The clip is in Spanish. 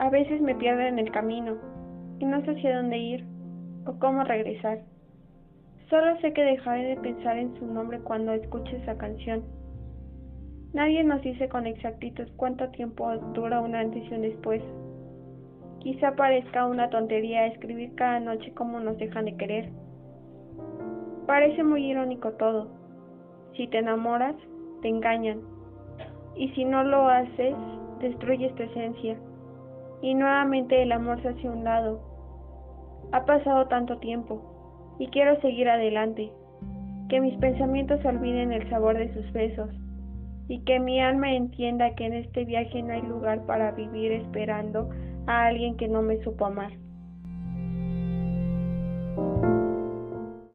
A veces me pierdo en el camino y no sé hacia dónde ir o cómo regresar. Solo sé que dejaré de pensar en su nombre cuando escuche esa canción. Nadie nos dice con exactitud cuánto tiempo dura un antes y un después. Quizá parezca una tontería escribir cada noche cómo nos dejan de querer. Parece muy irónico todo. Si te enamoras, te engañan. Y si no lo haces, destruyes tu esencia. Y nuevamente el amor se hace un lado. Ha pasado tanto tiempo y quiero seguir adelante. Que mis pensamientos olviden el sabor de sus besos y que mi alma entienda que en este viaje no hay lugar para vivir esperando a alguien que no me supo amar.